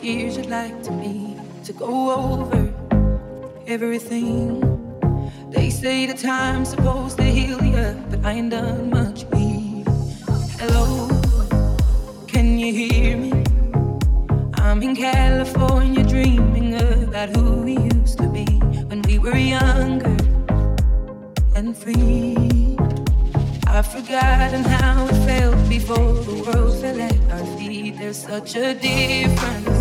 these years you'd like to be to go over everything. They say the time's supposed to heal you, but I ain't done much. Either. Hello, can you hear me? I'm in California dreaming about who we used to be when we were younger and free. I've forgotten how it felt before the world fell at our feet. There's such a difference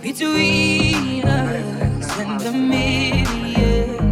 between us and the media.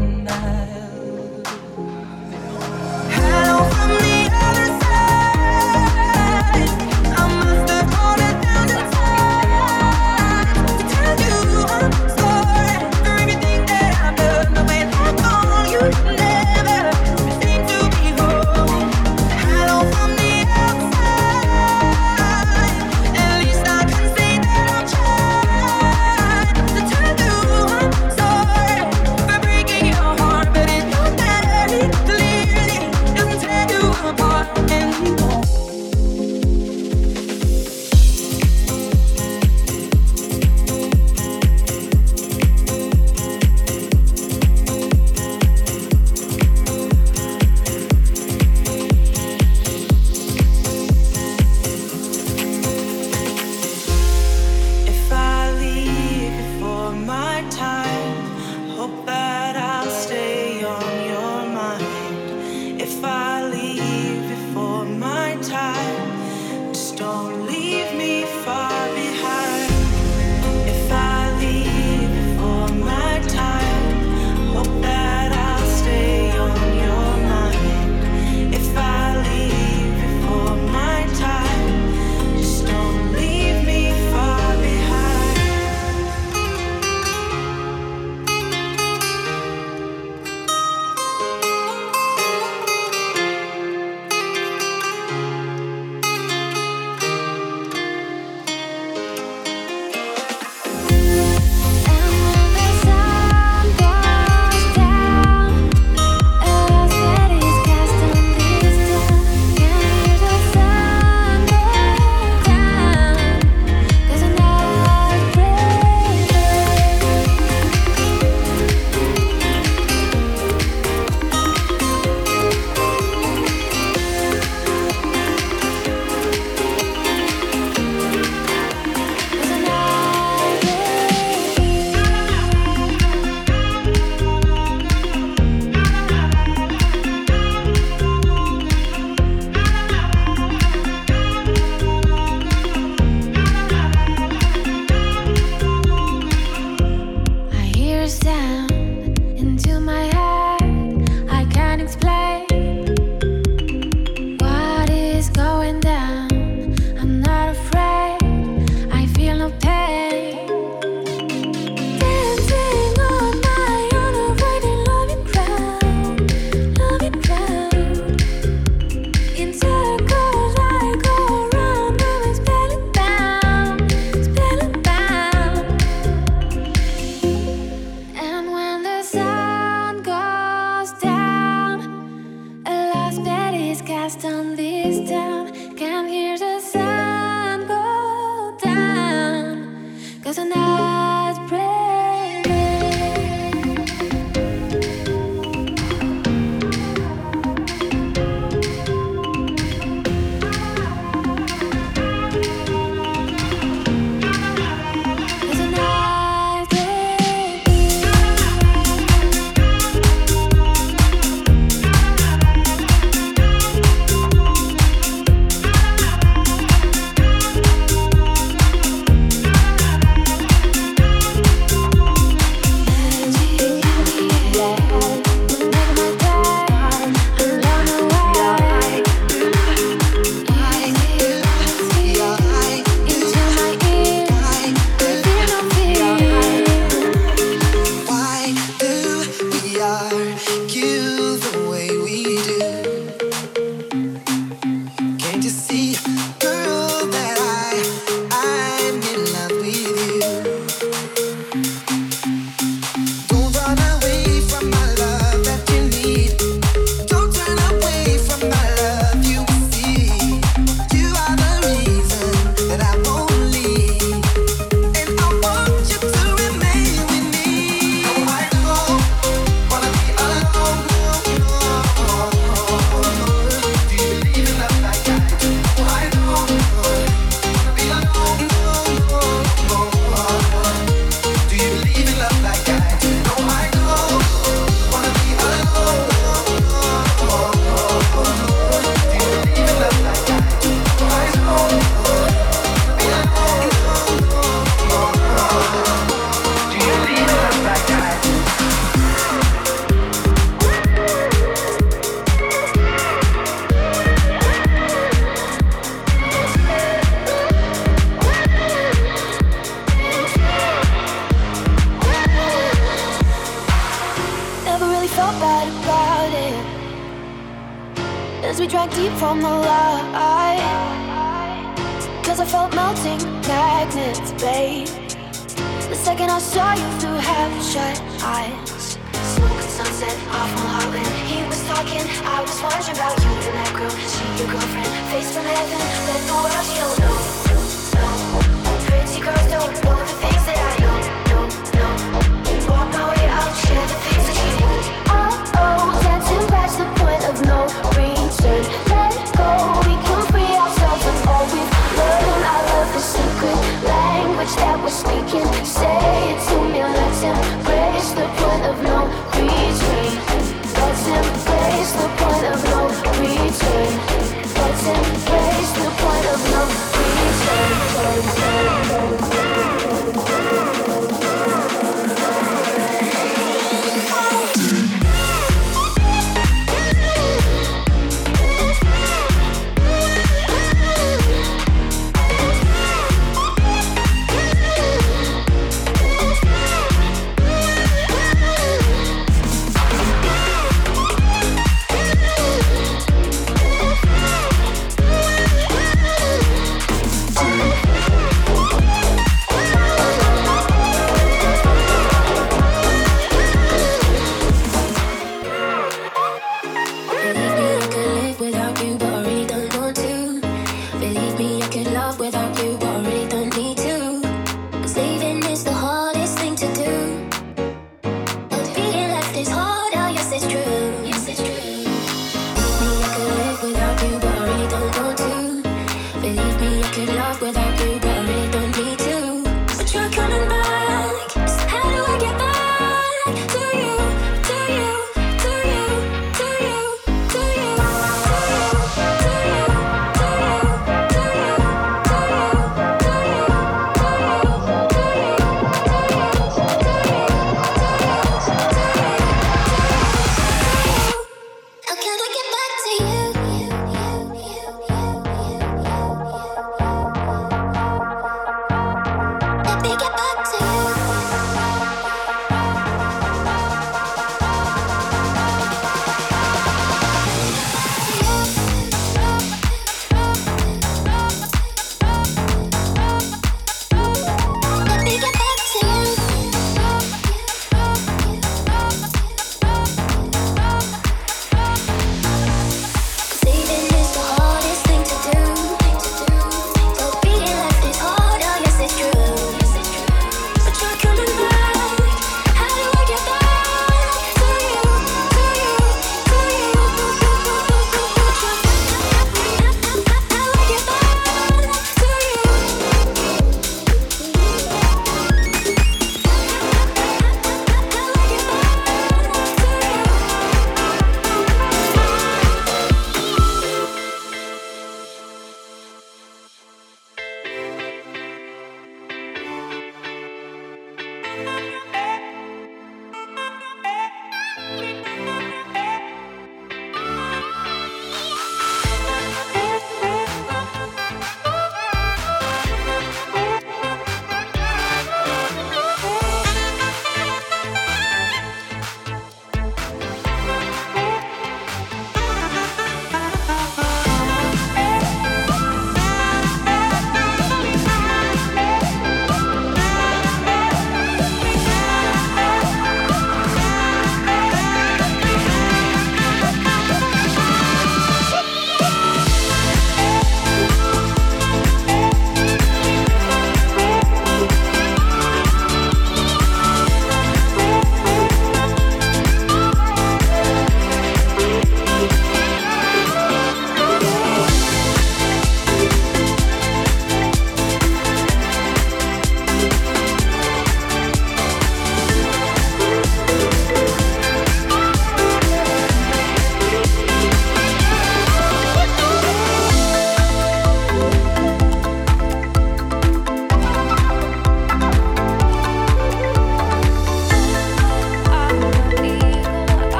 Magnets, babe. The second I saw you through half shut eyes. Smoke and sunset off Mulholland. He was talking, I was wondering about you and that girl. She your girlfriend, face from heaven. Let the world you know. No. Pretty girls don't know the things that I know. Embrace the point of no no retreat. let's embrace the point of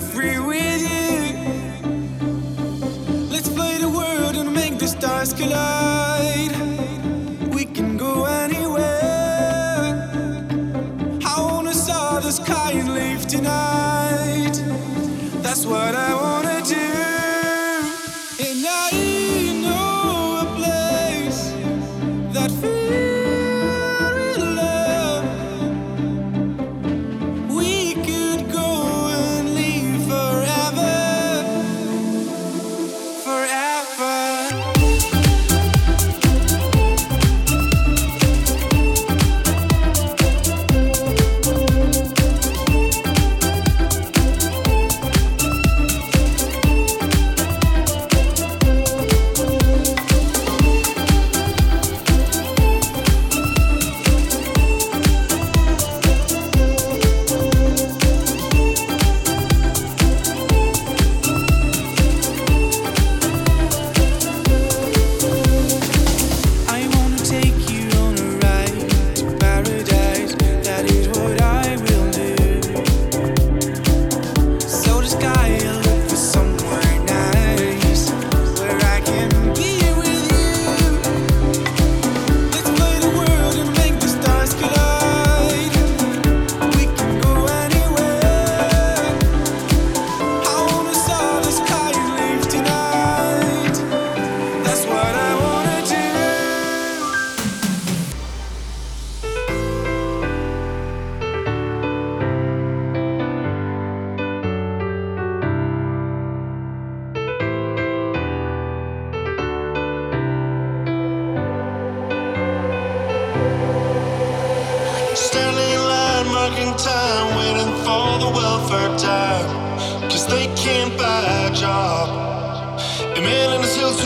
free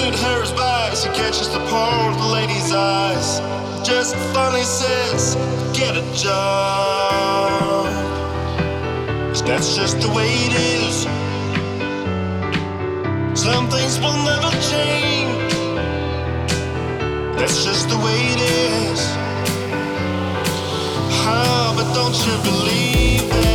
in her by She catches the porn the lady's eyes. Just funny says, get a job. That's just the way it is. Some things will never change. That's just the way it is. Ah, but don't you believe it?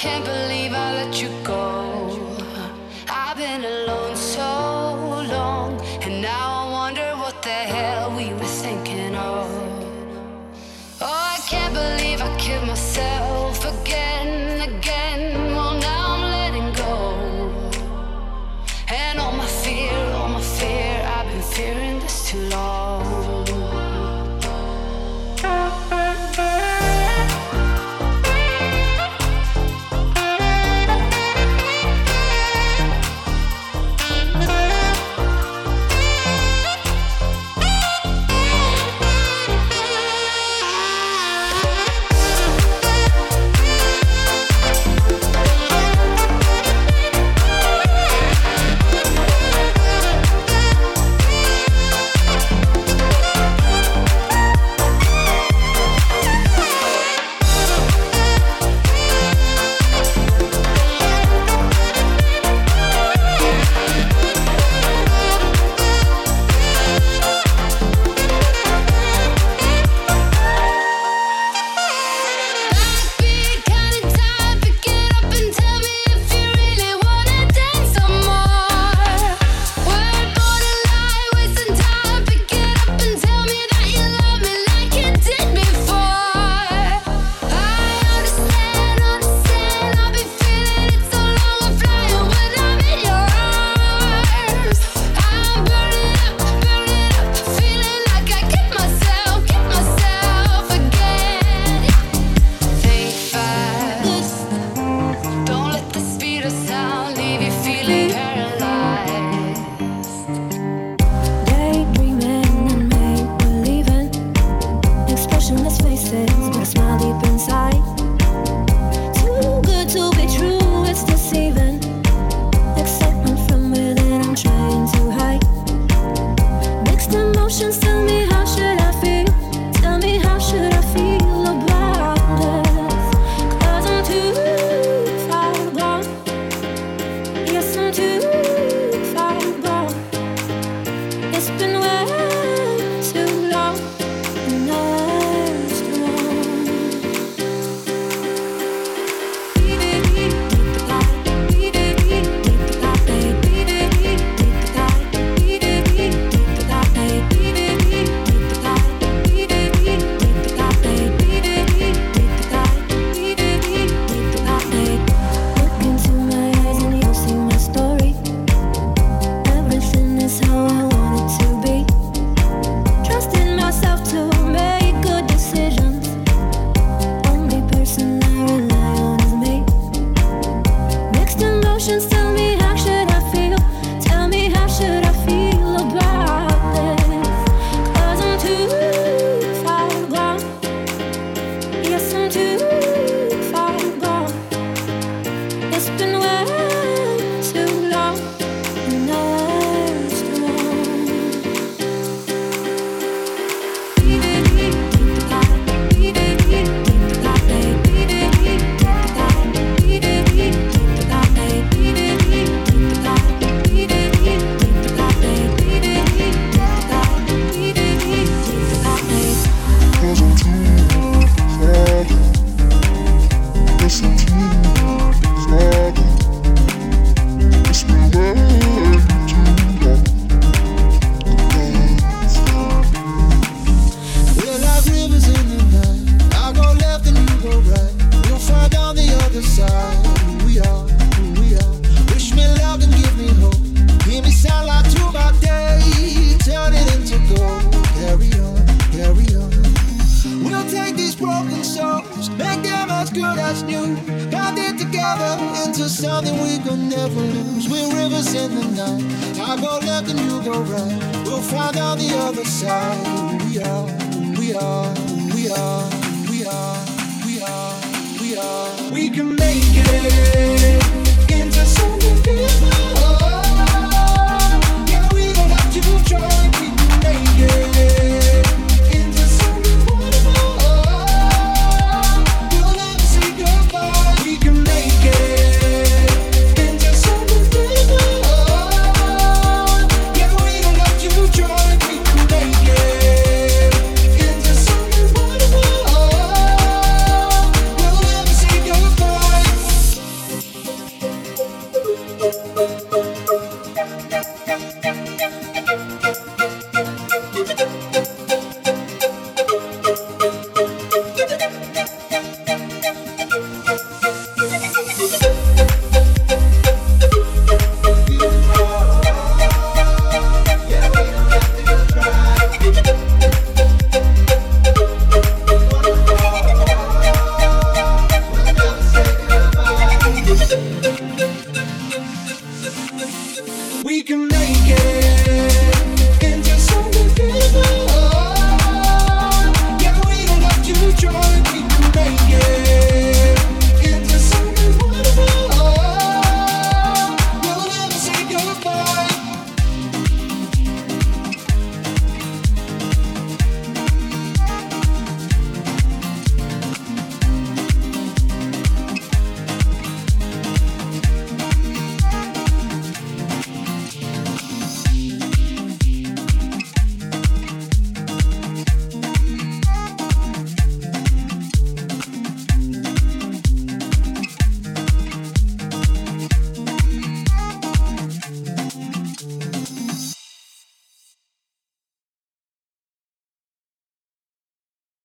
We can